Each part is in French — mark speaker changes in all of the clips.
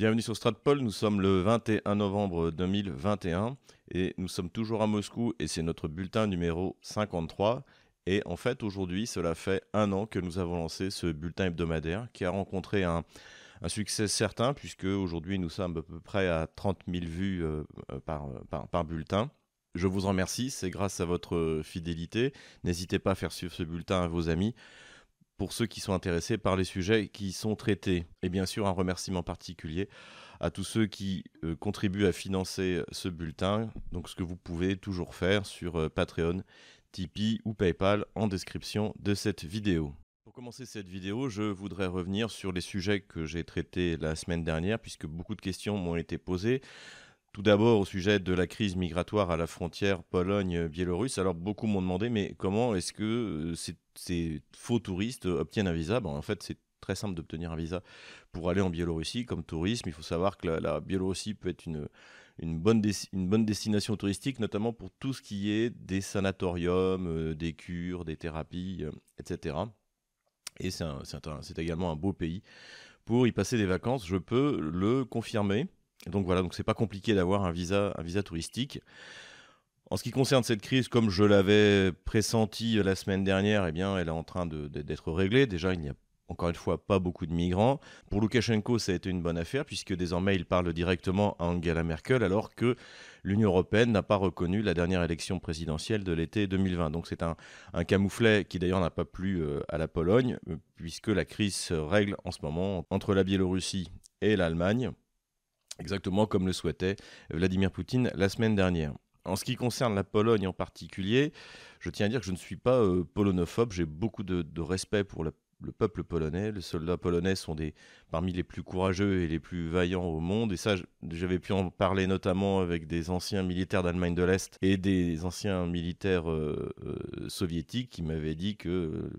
Speaker 1: Bienvenue sur Stratpol, nous sommes le 21 novembre 2021 et nous sommes toujours à Moscou et c'est notre bulletin numéro 53. Et en fait, aujourd'hui, cela fait un an que nous avons lancé ce bulletin hebdomadaire qui a rencontré un, succès certain puisque aujourd'hui nous sommes à peu près à 30 000 vues euh, par, par bulletin. Je vous en remercie, c'est grâce à votre fidélité. N'hésitez pas à faire suivre ce bulletin à vos amis pour ceux qui sont intéressés par les sujets qui sont traités. Et bien sûr, un remerciement particulier à tous ceux qui euh, contribuent à financer ce bulletin. Donc, ce que vous pouvez toujours faire sur euh, Patreon, Tipeee ou PayPal en description de cette vidéo. Pour commencer cette vidéo, je voudrais revenir sur les sujets que j'ai traités la semaine dernière, puisque beaucoup de questions m'ont été posées. Tout d'abord au sujet de la crise migratoire à la frontière Pologne-Biélorusse. Alors beaucoup m'ont demandé, mais comment est-ce que euh, ces, faux touristes obtiennent un visa? En fait, c'est très simple d'obtenir un visa pour aller en Biélorussie comme tourisme. Il faut savoir que la, Biélorussie peut être une, une, bonne une bonne destination touristique, notamment pour tout ce qui est des sanatoriums, euh, des cures, des thérapies, euh, etc. Et c'est également un beau pays pour y passer des vacances. Je peux le confirmer. Donc voilà, donc c'est pas compliqué d'avoir un visa, un visa touristique. En ce qui concerne cette crise, comme je l'avais pressenti la semaine dernière, eh bien, elle est en train d'être réglée. Déjà, il n'y a encore une fois pas beaucoup de migrants. Pour Loukachenko, ça a été une bonne affaire puisque désormais il parle directement à Angela Merkel alors que l'Union européenne n'a pas reconnu la dernière élection présidentielle de l'été 2020. Donc c'est un, camouflet qui d'ailleurs n'a pas plu euh, à la Pologne euh, puisque la crise se règle en ce moment entre la Biélorussie et l'Allemagne exactement comme le souhaitait Vladimir Poutine la semaine dernière. En ce qui concerne la Pologne en particulier, je tiens à dire que je ne suis pas euh, polonophobe, j'ai beaucoup de, respect pour le, peuple polonais. Les soldats polonais sont parmi les plus courageux et les plus vaillants au monde. Et ça, j'avais pu en parler notamment avec des anciens militaires d'Allemagne de l'Est et des anciens militaires euh, euh, soviétiques qui m'avaient dit que,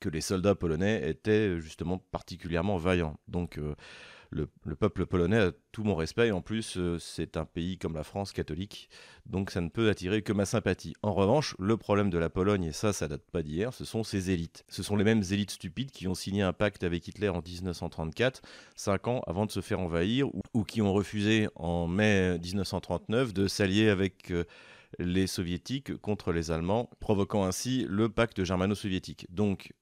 Speaker 1: que les soldats polonais étaient justement particulièrement vaillants. Donc le, peuple polonais a tout mon respect. En plus, euh, c'est un pays comme la France catholique, donc ça ne peut attirer que ma sympathie. En revanche, le problème de la Pologne, et ça, ça date pas d'hier, ce sont ses élites. Ce sont les mêmes élites stupides qui ont signé un pacte avec Hitler en 1934, cinq ans avant de se faire envahir, ou, qui ont refusé en mai 1939 de s'allier avec euh, les soviétiques contre les Allemands, provoquant ainsi le pacte germano-soviétique. Donc,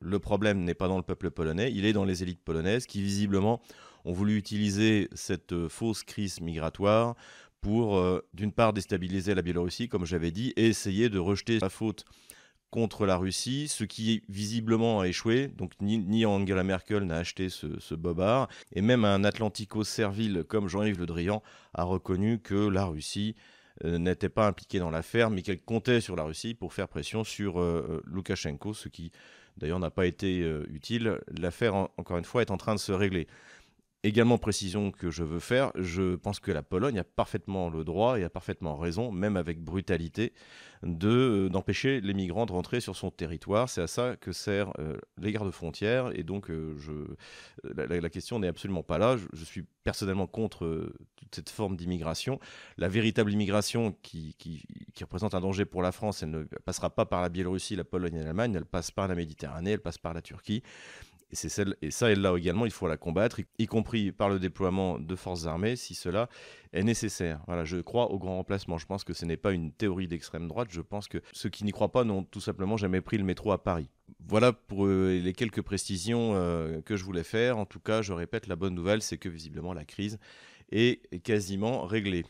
Speaker 1: le problème n'est pas dans le peuple polonais, il est dans les élites polonaises qui visiblement ont voulu utiliser cette euh, fausse crise migratoire pour, euh, d'une part, déstabiliser la Biélorussie, comme j'avais dit, et essayer de rejeter la faute contre la Russie, ce qui visiblement a échoué. Donc ni, Angela Merkel n'a acheté ce, bobard, et même un Atlantico-servile comme Jean-Yves Le Drian a reconnu que la Russie euh, n'était pas impliquée dans l'affaire, mais qu'elle comptait sur la Russie pour faire pression sur Loukachenko, ce qui d'ailleurs n'a pas été utile. L'affaire, encore une fois, est en train de se régler. Également précision que je veux faire, je pense que la Pologne a parfaitement le droit et a parfaitement raison, même avec brutalité, de euh, d'empêcher les migrants de rentrer sur son territoire. C'est à ça que servent euh, les gardes-frontières et donc euh, la, question n'est absolument pas là. Je, suis personnellement contre toute cette forme d'immigration. La véritable immigration qui, qui, représente un danger pour la France, elle ne passera pas par la Biélorussie, la Pologne et l'Allemagne, elle passe par la Méditerranée, elle passe par la Turquie. Et, c'est celle, et ça, et là également, il faut la combattre, y, compris par le déploiement de forces armées, si cela est nécessaire. Je crois au grand remplacement. Je pense que ce n'est pas une théorie d'extrême droite. Je pense que ceux qui n'y croient pas n'ont tout simplement jamais pris le métro à Paris. Voilà pour euh, les quelques précisions euh, que je voulais faire. En tout cas, je répète, la bonne nouvelle, c'est que visiblement la crise est quasiment réglée.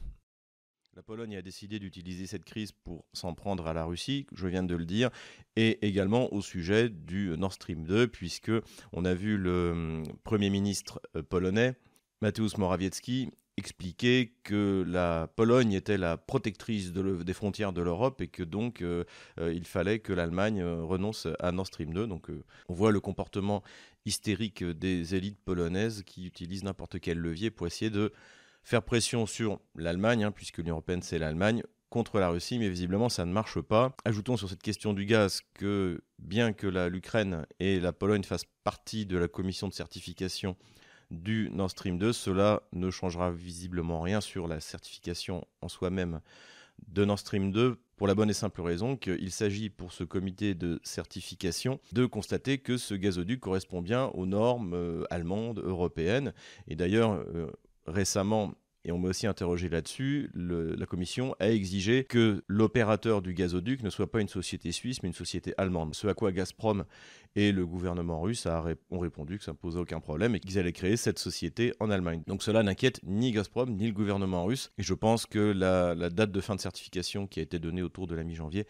Speaker 1: La Pologne a décidé d'utiliser cette crise pour s'en prendre à la Russie, je viens de le dire, et également au sujet du Nord Stream 2, puisque on a vu le hum, Premier ministre euh, polonais, Mateusz Morawiecki, expliquer que la Pologne était la protectrice des frontières de l'Europe et que donc euh, euh, il fallait que l'Allemagne renonce à Nord Stream 2. Donc on voit le comportement hystérique des élites polonaises qui utilisent n'importe quel levier pour essayer de faire pression sur l'Allemagne, hein, puisque l'Union européenne c'est l'Allemagne, contre la Russie, mais visiblement ça ne marche pas. Ajoutons sur cette question du gaz que bien que l'Ukraine et la Pologne fassent partie de la commission de certification du Nord Stream 2, cela ne changera visiblement rien sur la certification en soi-même de Nord Stream 2 pour la bonne et simple raison qu'il s'agit pour ce comité de certification de constater que ce gazoduc correspond bien aux normes euh, allemandes, européennes. Et d'ailleurs, euh, récemment, et on m'a aussi interrogé là-dessus, la Commission a exigé que l'opérateur du gazoduc ne soit pas une société suisse, mais une société allemande. Ce à quoi Gazprom et le gouvernement russe ont répondu que ça ne posait aucun problème et qu'ils allaient créer cette société en Allemagne. Donc cela n'inquiète ni Gazprom ni le gouvernement russe. Et je pense que la, date de fin de certification qui a été donnée autour de la mi-janvier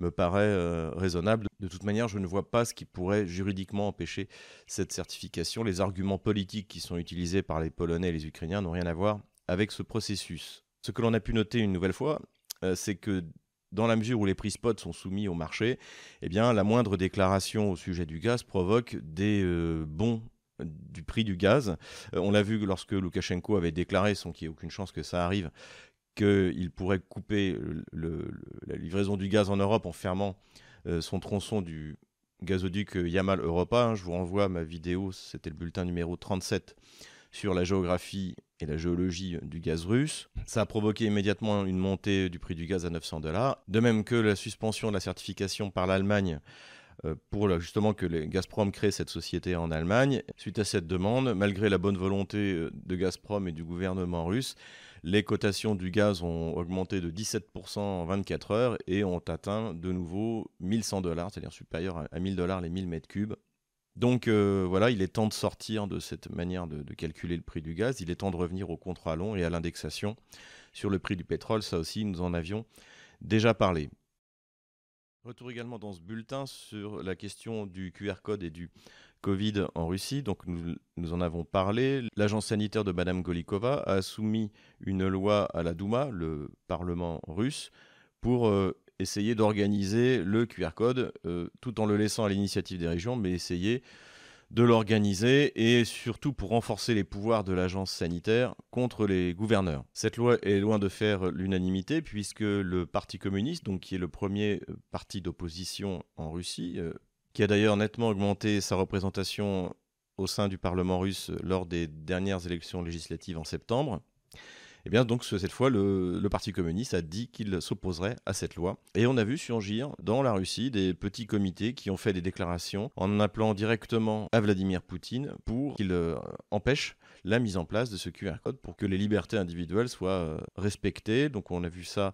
Speaker 1: me paraît euh, raisonnable. De toute manière, je ne vois pas ce qui pourrait juridiquement empêcher cette certification. Les arguments politiques qui sont utilisés par les Polonais et les Ukrainiens n'ont rien à voir avec ce processus. Ce que l'on a pu noter une nouvelle fois, euh, c'est que dans la mesure où les prix spot sont soumis au marché, eh bien, la moindre déclaration au sujet du gaz provoque des euh, bons du prix du gaz. On l'a vu lorsque Loukachenko avait déclaré, sans qu'il n'y ait aucune chance que ça arrive, qu'il pourrait couper la livraison du gaz en Europe en fermant son tronçon du gazoduc Yamal Europa. Hein. Je vous renvoie à ma vidéo, c'était le bulletin numéro 37 sur la géographie et la géologie du gaz russe. Ça a provoqué immédiatement une montée du prix du gaz à 900 dollars. De même que la suspension de la certification par l'Allemagne euh, pour justement que Gazprom crée cette société en Allemagne. Suite à cette demande, malgré la bonne volonté euh, de Gazprom et du gouvernement russe, les cotations du gaz ont augmenté de 17% en 24 heures et ont atteint de nouveau 1100 dollars, c'est-à-dire supérieur à 1000 dollars les 1000 mètres cubes. Donc euh, voilà, il est temps de sortir de cette manière de, calculer le prix du gaz. Il est temps de revenir au contrat long et à l'indexation sur le prix du pétrole. Ça aussi, nous en avions déjà parlé. Retour également dans ce bulletin sur la question du QR code et du Covid en Russie. Donc nous, en avons parlé. L'agence sanitaire de Madame Golikova a soumis une loi à la Douma, le Parlement russe, pour euh, essayer d'organiser le QR code euh, tout en le laissant à l'initiative des régions, mais essayer de l'organiser et surtout pour renforcer les pouvoirs de l'agence sanitaire contre les gouverneurs. Cette loi est loin de faire l'unanimité puisque le Parti communiste, donc qui est le premier euh, parti d'opposition en Russie, euh, qui a d'ailleurs nettement augmenté sa représentation au sein du Parlement russe lors des dernières élections législatives en septembre, eh bien, donc, cette fois, le, Parti communiste a dit qu'il s'opposerait à cette loi. Et on a vu surgir dans la Russie des petits comités qui ont fait des déclarations en appelant directement à Vladimir Poutine pour qu'il euh, empêche la mise en place de ce QR code pour que les libertés individuelles soient euh, respectées. Donc on a vu ça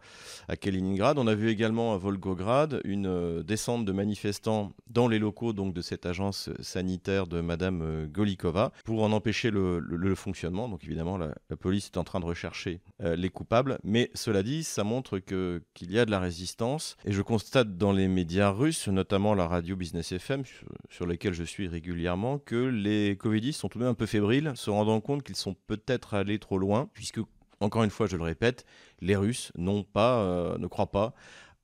Speaker 1: à Kaliningrad. On a vu également à Volgograd une euh, descente de manifestants dans les locaux donc, de cette agence sanitaire de Madame euh, Golikova pour en empêcher le, fonctionnement. Donc évidemment, la, police est en train de rechercher les coupables. Mais cela dit, ça montre que, qu'il y a de la résistance. Et je constate dans les médias russes, notamment la radio Business FM, sur, sur lesquels je suis régulièrement, que les covidistes sont tout de même un peu fébriles, se rendant compte qu'ils sont peut-être allés trop loin, puisque, encore une fois, je le répète, les Russes n'ont pas, euh, ne croient pas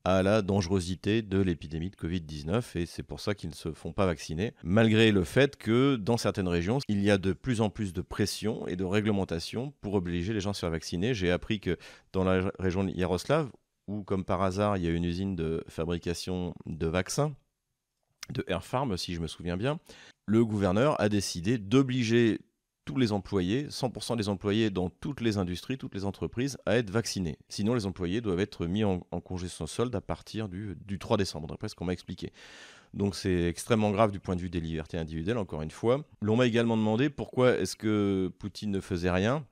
Speaker 1: à la dangerosité de l'épidémie de Covid-19 et c'est pour ça qu'ils ne se font pas vacciner, malgré le fait que dans certaines régions, il y a de plus en plus de pression et de réglementation pour obliger les gens à se faire vacciner. J'ai appris que dans la région de Yaroslav, où comme par hasard il y a une usine de fabrication de vaccins, de Air Farm si je me souviens bien, le gouverneur a décidé d'obliger tous les employés, 100% des employés dans toutes les industries, toutes les entreprises, à être vaccinés. Sinon, les employés doivent être mis en, congé sans solde à partir du, 3 décembre, d'après ce qu'on m'a expliqué. Donc c'est extrêmement grave du point de vue des libertés individuelles, encore une fois. L'on m'a également demandé pourquoi est-ce que Poutine ne faisait rien.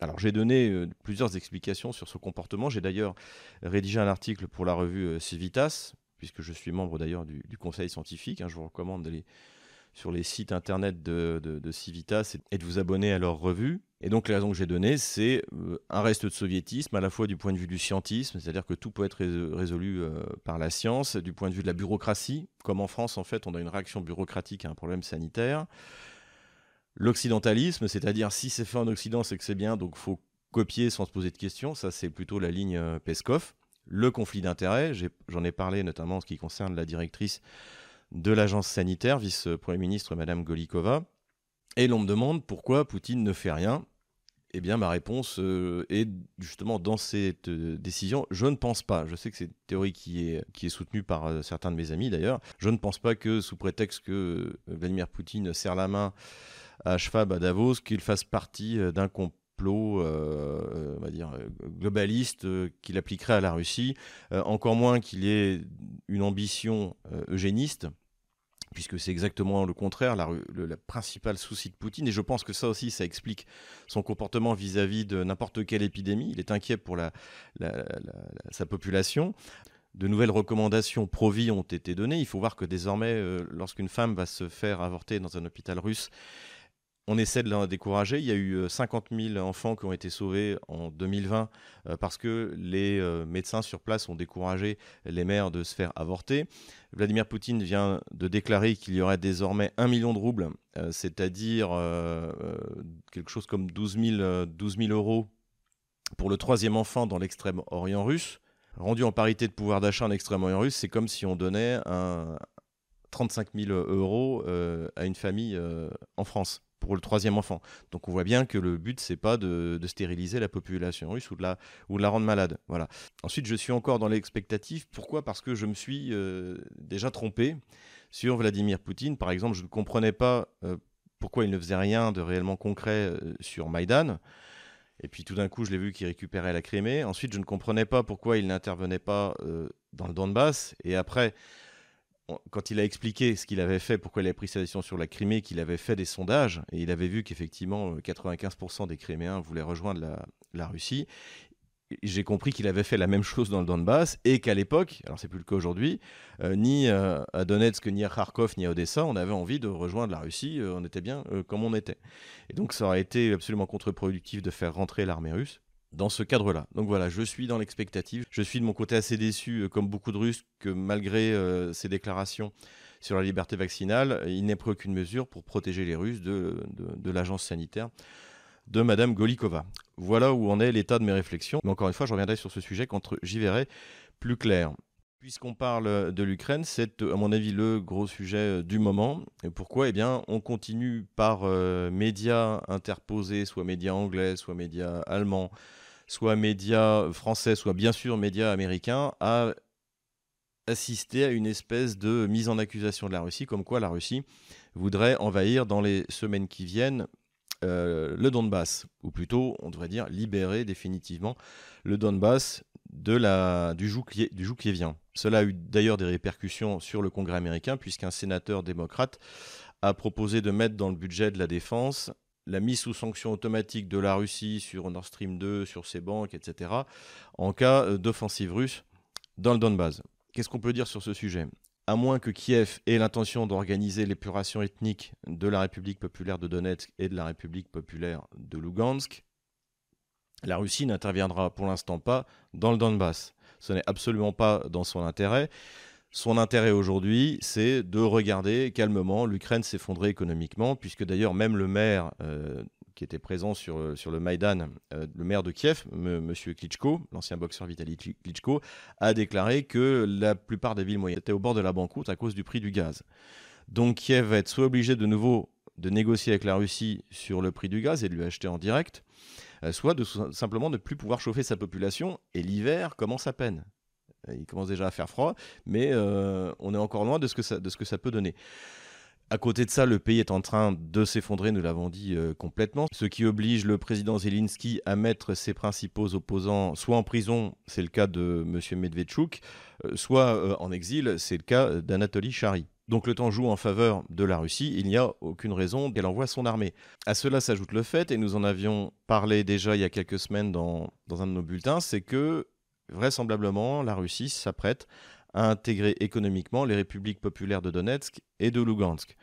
Speaker 1: Alors j'ai donné euh, plusieurs explications sur ce comportement. J'ai d'ailleurs rédigé un article pour la revue euh, Civitas, puisque je suis membre d'ailleurs du, conseil scientifique. Hein. je vous recommande d'aller sur les sites internet de, Civitas et de vous abonner à leur revue? Et donc, les raisons que j'ai données, c'est euh, un reste de soviétisme, à la fois du point de vue du scientisme, c'est-à-dire que tout peut être résolu euh, par la science, du point de vue de la bureaucratie, comme en France, en fait, on a une réaction bureaucratique à un problème sanitaire. L'occidentalisme, c'est-à-dire si c'est fait en Occident, c'est que c'est bien, donc faut copier sans se poser de questions, ça c'est plutôt la ligne euh, Peskov. Le conflit d'intérêts, j'en ai, parlé notamment en ce qui concerne la directrice de l'agence sanitaire, vice-premier ministre Madame Golikova. Et l'on me demande pourquoi Poutine ne fait rien. Eh bien, ma réponse euh, est justement dans cette euh, décision. Je ne pense pas. Je sais que c'est une théorie qui est, qui est soutenue par euh, certains de mes amis d'ailleurs. Je ne pense pas que, sous prétexte que Vladimir Poutine serre la main à Schwab à Davos, qu'il fasse partie d'un complot on va dire, globaliste qu'il appliquerait à la Russie, encore moins qu'il ait une ambition eugéniste puisque c'est exactement le contraire, la, le principal souci de Poutine. Et je pense que ça aussi, ça explique son comportement vis-à-vis de n'importe quelle épidémie. Il est inquiet pour sa population. De nouvelles recommandations pro-vie ont été données. Il faut voir que désormais, euh, lorsqu'une femme va se faire avorter dans un hôpital russe, on essaie de la décourager. Il y a eu 50 euh, 000 enfants qui ont été sauvés en 2020 euh, parce que les euh, médecins sur place ont découragé les mères de se faire avorter. Vladimir Poutine vient de déclarer qu'il y aurait désormais 1 million de roubles, c'est-à-dire quelque chose comme 12 000, 12 000 euros pour le troisième enfant dans l'extrême-orient russe. Rendu en parité de pouvoir d'achat en extrême-orient russe, c'est comme si on donnait un 35 000 euros à une famille en France pour le troisième enfant. Donc on voit bien que le but c'est pas de, stériliser la population russe ou de la rendre malade. Voilà. Ensuite je suis encore dans l'expectative. Pourquoi? Parce que je me suis euh, déjà trompé sur Vladimir Poutine. Par exemple, je ne comprenais pas euh, pourquoi il ne faisait rien de réellement concret euh, sur Maïdan. Et puis tout d'un coup, je l'ai vu qu'il récupérait la Crimée. Ensuite, je ne comprenais pas pourquoi il n'intervenait pas dans le Donbass. Et après, quand il a expliqué ce qu'il avait fait, pourquoi il avait pris sa décision sur la Crimée, qu'il avait fait des sondages, et il avait vu qu'effectivement 95% euh, des Criméens voulaient rejoindre la, Russie, j'ai compris qu'il avait fait la même chose dans le Donbass et qu'à l'époque, alors c'est plus le cas aujourd'hui, euh, ni euh, à Donetsk, ni à Kharkov, ni à Odessa, on avait envie de rejoindre la Russie, on était bien comme on était. Et donc ça aurait été absolument contre-productif de faire rentrer l'armée russe dans ce cadre-là. Donc voilà, je suis dans l'expectative. Je suis de mon côté assez déçu, euh, comme beaucoup de Russes, que malgré euh, ces déclarations sur la liberté vaccinale, il n'ait pris aucune mesure pour protéger les Russes de, l'agence sanitaire de Madame Golikova. Voilà où en est l'état de mes réflexions. Mais encore une fois, je reviendrai sur ce sujet quand j'y verrai plus clair. Puisqu'on parle de l'Ukraine, c'est à mon avis le gros sujet euh, du moment. Pourquoi? Eh bien, on continue par médias interposés, soit médias anglais, soit médias allemands, soit médias français, soit bien sûr médias américains, à assister à une espèce de mise en accusation de la Russie, comme quoi la Russie voudrait envahir dans les semaines qui viennent euh, le Donbass, ou plutôt, on devrait dire, libérer définitivement le Donbass de la, du, joug, du joug vient. Cela a eu d'ailleurs des répercussions sur le Congrès américain, puisqu'un sénateur démocrate a proposé de mettre dans le budget de la défense la mise sous sanction automatique de la Russie sur Nord Stream 2, sur ses banques, etc., en cas euh, d'offensive russe dans le Donbass. Qu'est-ce qu'on peut dire sur ce sujet? À moins que Kiev ait l'intention d'organiser l'épuration ethnique de la République populaire de Donetsk et de la République populaire de Lugansk, la Russie n'interviendra pour l'instant pas dans le Donbass. Ce n'est absolument pas dans son intérêt. Son intérêt aujourd'hui, c'est de regarder calmement l'Ukraine s'effondrer économiquement, puisque d'ailleurs même le maire euh, qui était présent sur, euh, le Maïdan, euh, le maire de Kiev, M. Klitschko, l'ancien boxeur Vitaly Klitschko, a déclaré que la plupart des villes moyennes étaient au bord de la banqueroute à cause du prix du gaz. Donc Kiev va être soit obligé de nouveau de négocier avec la Russie sur le prix du gaz et de lui acheter en direct, soit de simplement ne plus pouvoir chauffer sa population, et l'hiver commence à peine. Il commence déjà à faire froid, mais euh, on est encore loin de ce, que de ce que ça peut donner. À côté de ça, le pays est en train de s'effondrer, nous l'avons dit euh, complètement, ce qui oblige le président Zelensky à mettre ses principaux opposants soit en prison, c'est le cas de M. Medvedchuk, euh, soit en exil, c'est le cas d'Anatoly Chary. Donc le temps joue en faveur de la Russie, il n'y a aucune raison qu'elle envoie son armée. À cela s'ajoute le fait, et nous en avions parlé déjà il y a quelques semaines dans un de nos bulletins, c'est que vraisemblablement, la Russie s'apprête à intégrer économiquement les républiques populaires de Donetsk et de Lugansk.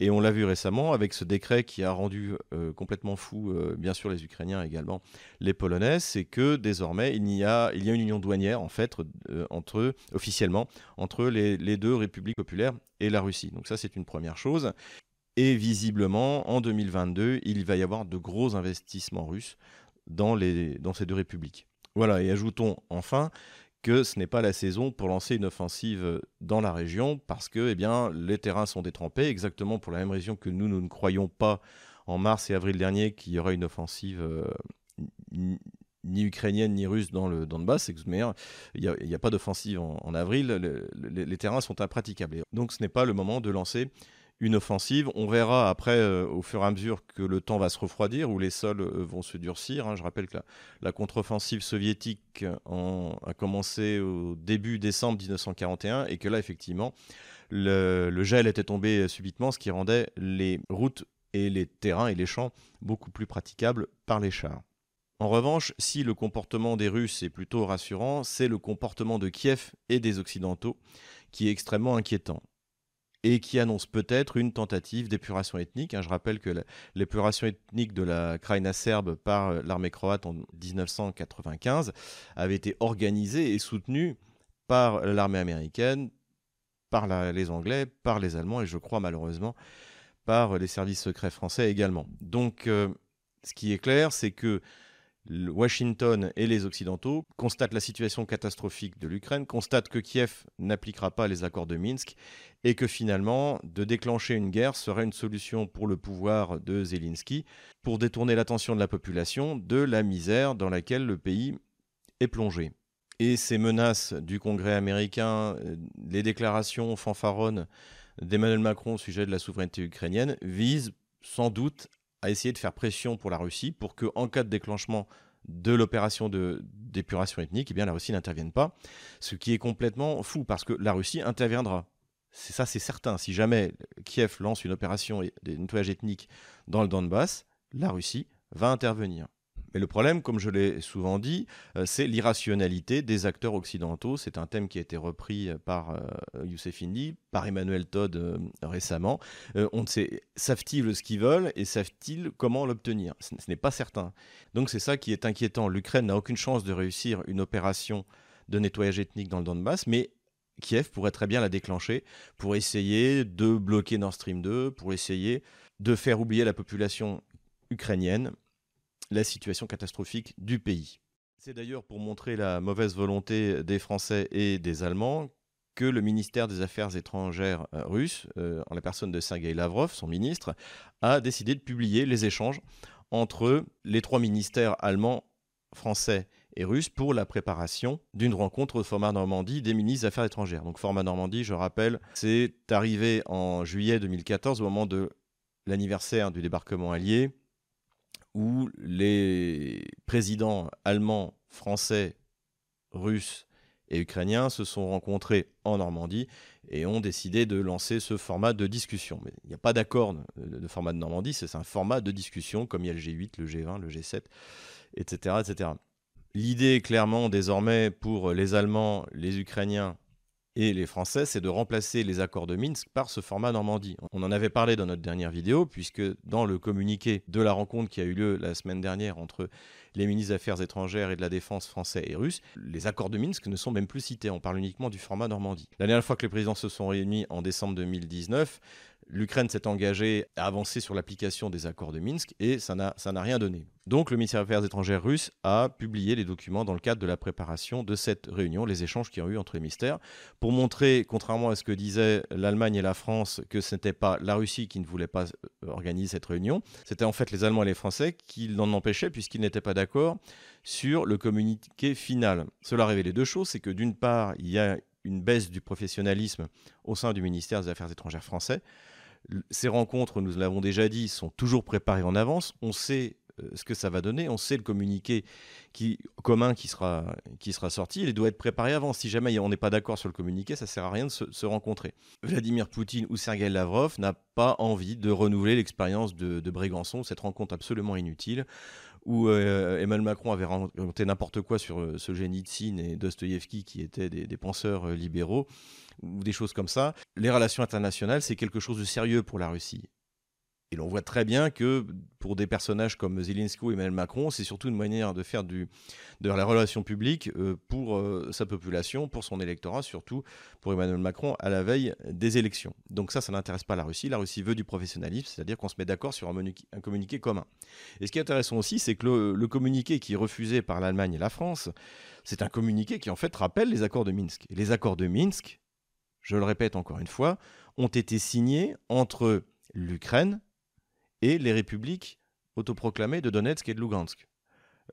Speaker 1: Et on l'a vu récemment avec ce décret qui a rendu euh, complètement fou, euh, bien sûr les Ukrainiens également, les Polonais, c'est que désormais il y, a, il y a une union douanière en fait euh, entre officiellement entre les, les, deux républiques populaires et la Russie. Donc ça c'est une première chose. Et visiblement en 2022 il va y avoir de gros investissements russes dans, les, dans ces deux républiques. Voilà, et ajoutons enfin que ce n'est pas la saison pour lancer une offensive dans la région parce que eh bien, les terrains sont détrempés, exactement pour la même raison que nous, nous ne croyons pas en mars et avril dernier qu'il y aurait une offensive euh, ni ukrainienne ni russe dans le Donbass. Il n'y a, pas d'offensive en, avril, les terrains sont impraticables. Donc ce n'est pas le moment de lancer une offensive. On verra après, euh, au fur et à mesure que le temps va se refroidir, où les sols euh, vont se durcir. Hein. Je rappelle que la, contre-offensive soviétique a commencé au début décembre 1941 et que là, effectivement, le, gel était tombé subitement, ce qui rendait les routes et les terrains et les champs beaucoup plus praticables par les chars. En revanche, si le comportement des Russes est plutôt rassurant, c'est le comportement de Kiev et des Occidentaux qui est extrêmement inquiétant et qui annonce peut-être une tentative d'épuration ethnique. Hein. Je rappelle que l'épuration ethnique de la Krajina serbe par euh, l'armée croate en 1995 avait été organisée et soutenue par l'armée américaine, par les Anglais, par les Allemands et je crois malheureusement par les services secrets français également. Donc euh, ce qui est clair, c'est que Washington et les Occidentaux constatent la situation catastrophique de l'Ukraine, constatent que Kiev n'appliquera pas les accords de Minsk et que finalement, de déclencher une guerre serait une solution pour le pouvoir de Zelensky pour détourner l'attention de la population de la misère dans laquelle le pays est plongé. Et ces menaces du Congrès américain, euh, les déclarations fanfaronnes d'Emmanuel Macron au sujet de la souveraineté ukrainienne visent sans doute à essayer de faire pression pour la Russie pour que, en cas de déclenchement de l'opération d'épuration ethnique, eh la Russie n'intervienne pas. Ce qui est complètement fou parce que la Russie interviendra. Ça, c'est certain. Si jamais Kiev lance une opération de nettoyage ethnique dans le Donbass, la Russie va intervenir. Mais le problème, comme je l'ai souvent dit, euh, c'est l'irrationalité des acteurs occidentaux. C'est un thème qui a été repris euh, par euh, Youssef Indy, par Emmanuel Todd récemment. on sait, savent-ils ce qu'ils veulent et savent-ils comment l'obtenir? Ce, n'est pas certain. Donc c'est ça qui est inquiétant. L'Ukraine n'a aucune chance de réussir une opération de nettoyage ethnique dans le Donbass, mais Kiev pourrait très bien la déclencher pour essayer de bloquer Nord Stream 2, pour essayer de faire oublier la population ukrainienne la situation catastrophique du pays. C'est d'ailleurs pour montrer la mauvaise volonté des Français et des Allemands que le ministère des Affaires étrangères euh, russe, euh, en la personne de Sergei Lavrov, son ministre, a décidé de publier les échanges entre les trois ministères allemands, français et russes pour la préparation d'une rencontre au format Normandie des ministres des Affaires étrangères. Donc format Normandie, je rappelle, c'est arrivé en juillet 2014 au moment de l'anniversaire du débarquement allié où les présidents allemands, français, russes et ukrainiens se sont rencontrés en Normandie et ont décidé de lancer ce format de discussion. Mais il n'y a pas d'accord de, format de Normandie, c'est un format de discussion comme il y a le G8, le G20, le G7, etc. etc. L'idée clairement désormais pour les Allemands, les Ukrainiens et les Français, c'est de remplacer les accords de Minsk par ce format Normandie. On en avait parlé dans notre dernière vidéo, puisque dans le communiqué de la rencontre qui a eu lieu la semaine dernière entre les ministres des Affaires étrangères et de la Défense français et russe, les accords de Minsk ne sont même plus cités. On parle uniquement du format Normandie. La dernière fois que les présidents se sont réunis en décembre 2019, l'Ukraine s'est engagée à avancer sur l'application des accords de Minsk et ça n'a rien donné. Donc le ministère des Affaires étrangères russe a publié les documents dans le cadre de la préparation de cette réunion, les échanges qui ont eu entre les ministères, pour montrer, contrairement à ce que disaient l'Allemagne et la France, que ce n'était pas la Russie qui ne voulait pas euh, organiser cette réunion, c'était en fait les Allemands et les Français qui l'en empêchaient puisqu'ils n'étaient pas d'accord sur le communiqué final. Cela révélait deux choses, c'est que d'une part, il y a une baisse du professionnalisme au sein du ministère des Affaires étrangères français, ces rencontres, nous l'avons déjà dit, sont toujours préparées en avance. On sait ce que ça va donner. On sait le communiqué qui, commun qui sera, qui sera sorti. Il doit être préparé avant. Si jamais on n'est pas d'accord sur le communiqué, ça sert à rien de se, rencontrer. Vladimir Poutine ou Sergei Lavrov n'a pas envie de renouveler l'expérience de, de, Brégançon, cette rencontre absolument inutile, où euh, Emmanuel Macron avait raconté n'importe quoi sur euh, et Dostoïevski, qui étaient des, penseurs libéraux ou des choses comme ça. Les relations internationales, c'est quelque chose de sérieux pour la Russie. Et l'on voit très bien que pour des personnages comme Zelensky ou Emmanuel Macron, c'est surtout une manière de faire de la relation publique euh, pour euh, sa population, pour son électorat, surtout pour Emmanuel Macron à la veille des élections. Donc ça, ça n'intéresse pas la Russie. La Russie veut du professionnalisme, c'est-à-dire qu'on se met d'accord sur un, communiqué commun. Et ce qui est intéressant aussi, c'est que le, le, communiqué qui est refusé par l'Allemagne et la France, c'est un communiqué qui en fait rappelle les accords de Minsk. Et les accords de Minsk, je le répète encore une fois, ont été signés entre l'Ukraine et les républiques autoproclamées de Donetsk et de Lugansk.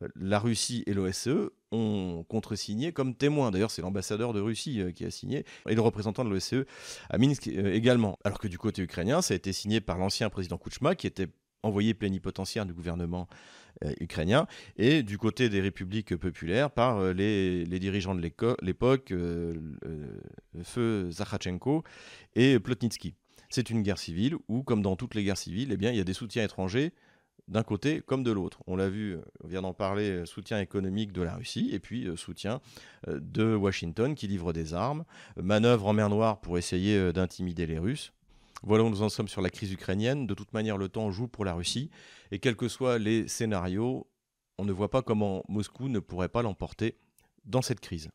Speaker 1: Euh, la Russie et l'OSCE ont contresigné comme témoins. D'ailleurs, c'est l'ambassadeur de Russie euh, qui a signé et le représentant de l'OSCE à Minsk euh, également. Alors que du côté ukrainien, ça a été signé par l'ancien président Kouchma qui était envoyé plénipotentiaire du gouvernement ukrainien, et du côté des républiques populaires par les, dirigeants de l'époque, Feu Zakhachenko et Plotnitsky. C'est une guerre civile où, comme dans toutes les guerres civiles, eh il y a des soutiens étrangers d'un côté comme de l'autre. On l'a vu, on vient d'en parler, soutien économique de la Russie et puis soutien de Washington qui livre des armes, manœuvre en mer Noire pour essayer d'intimider les Russes. Voilà où nous en sommes sur la crise ukrainienne. De toute manière, le temps joue pour la Russie. Et quels que soient les scénarios, on ne voit pas comment Moscou ne pourrait pas l'emporter dans cette crise.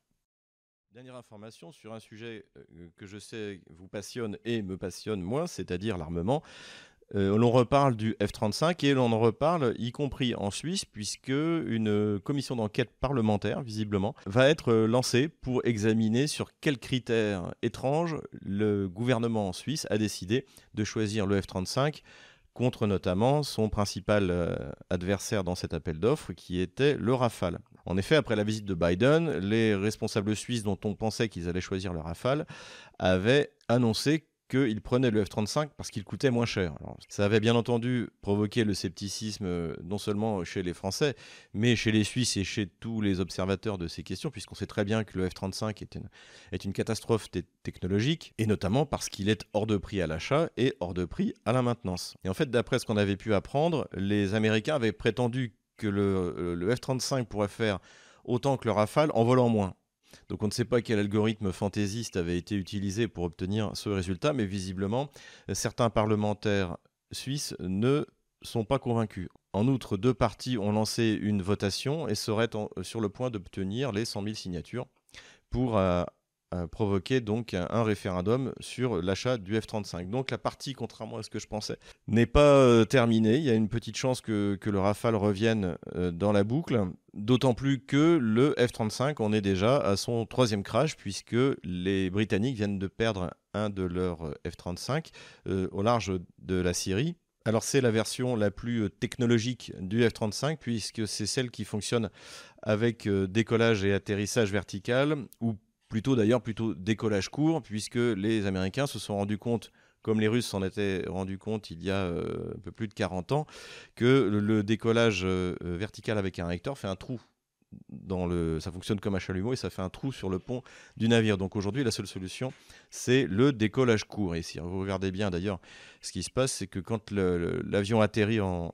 Speaker 1: Dernière information sur un sujet euh, que je sais vous passionne et me passionne moins, c'est-à-dire l'armement. Euh, l'on reparle du F-35 et l'on en reparle y compris en Suisse puisque une commission d'enquête parlementaire, visiblement, va être lancée pour examiner sur quels critères étranges le gouvernement en Suisse a décidé de choisir le F-35 contre notamment son principal euh, adversaire dans cet appel d'offres qui était le Rafale. En effet, après la visite de Biden, les responsables suisses dont on pensait qu'ils allaient choisir le Rafale avaient annoncé qu'il prenait le F-35 parce qu'il coûtait moins cher. ça avait bien entendu provoqué le scepticisme euh, non seulement chez les Français, mais chez les Suisses et chez tous les observateurs de ces questions, puisqu'on sait très bien que le F-35 est une, catastrophe technologique, et notamment parce qu'il est hors de prix à l'achat et hors de prix à la maintenance. Et en fait, d'après ce qu'on avait pu apprendre, les Américains avaient prétendu que le, euh, le F-35 pourrait faire autant que le Rafale en volant moins. Donc on ne sait pas quel algorithme fantaisiste avait été utilisé pour obtenir ce résultat, mais visiblement, certains parlementaires suisses ne sont pas convaincus. En outre, deux partis ont lancé une votation et seraient sur le point d'obtenir les 100 000 signatures pour euh, provoquer donc un, référendum sur l'achat du F-35. Donc la partie, contrairement à ce que je pensais, n'est pas euh, terminée. Il y a une petite chance que, le Rafale revienne euh, dans la boucle. D'autant plus que le F-35 en est déjà à son troisième crash, puisque les Britanniques viennent de perdre un de leurs euh, F-35 au large de la Syrie. Alors c'est la version la plus technologique du F-35 puisque c'est celle qui fonctionne avec décollage et atterrissage vertical ou plutôt d'ailleurs plutôt décollage court, puisque les Américains se sont rendus compte comme les Russes s'en étaient rendus compte il y a euh, un peu plus de 40 ans, que le, décollage euh, vertical avec un réacteur fait un trou. Dans le, ça fonctionne comme un chalumeau et ça fait un trou sur le pont du navire. Donc aujourd'hui, la seule solution, c'est le décollage court. Et si vous regardez bien d'ailleurs, ce qui se passe, c'est que quand l'avion atterrit en,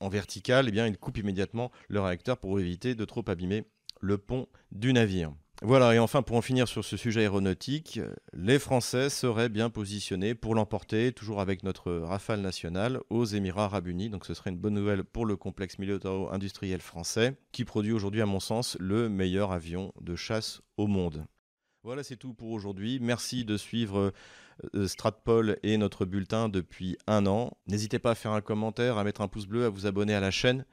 Speaker 1: en vertical, eh bien, il coupe immédiatement le réacteur pour éviter de trop abîmer le pont du navire. Voilà, et enfin pour en finir sur ce sujet aéronautique, les Français seraient bien positionnés pour l'emporter, toujours avec notre rafale nationale, aux Émirats arabes unis. Donc ce serait une bonne nouvelle pour le complexe militaro-industriel français, qui produit aujourd'hui, à mon sens, le meilleur avion de chasse au monde. Voilà, c'est tout pour aujourd'hui. Merci de suivre euh, Stratpol et notre bulletin depuis un an. N'hésitez pas à faire un commentaire, à mettre un pouce bleu, à vous abonner à la chaîne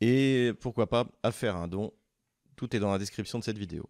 Speaker 1: et pourquoi pas à faire un don. Tout est dans la description de cette vidéo.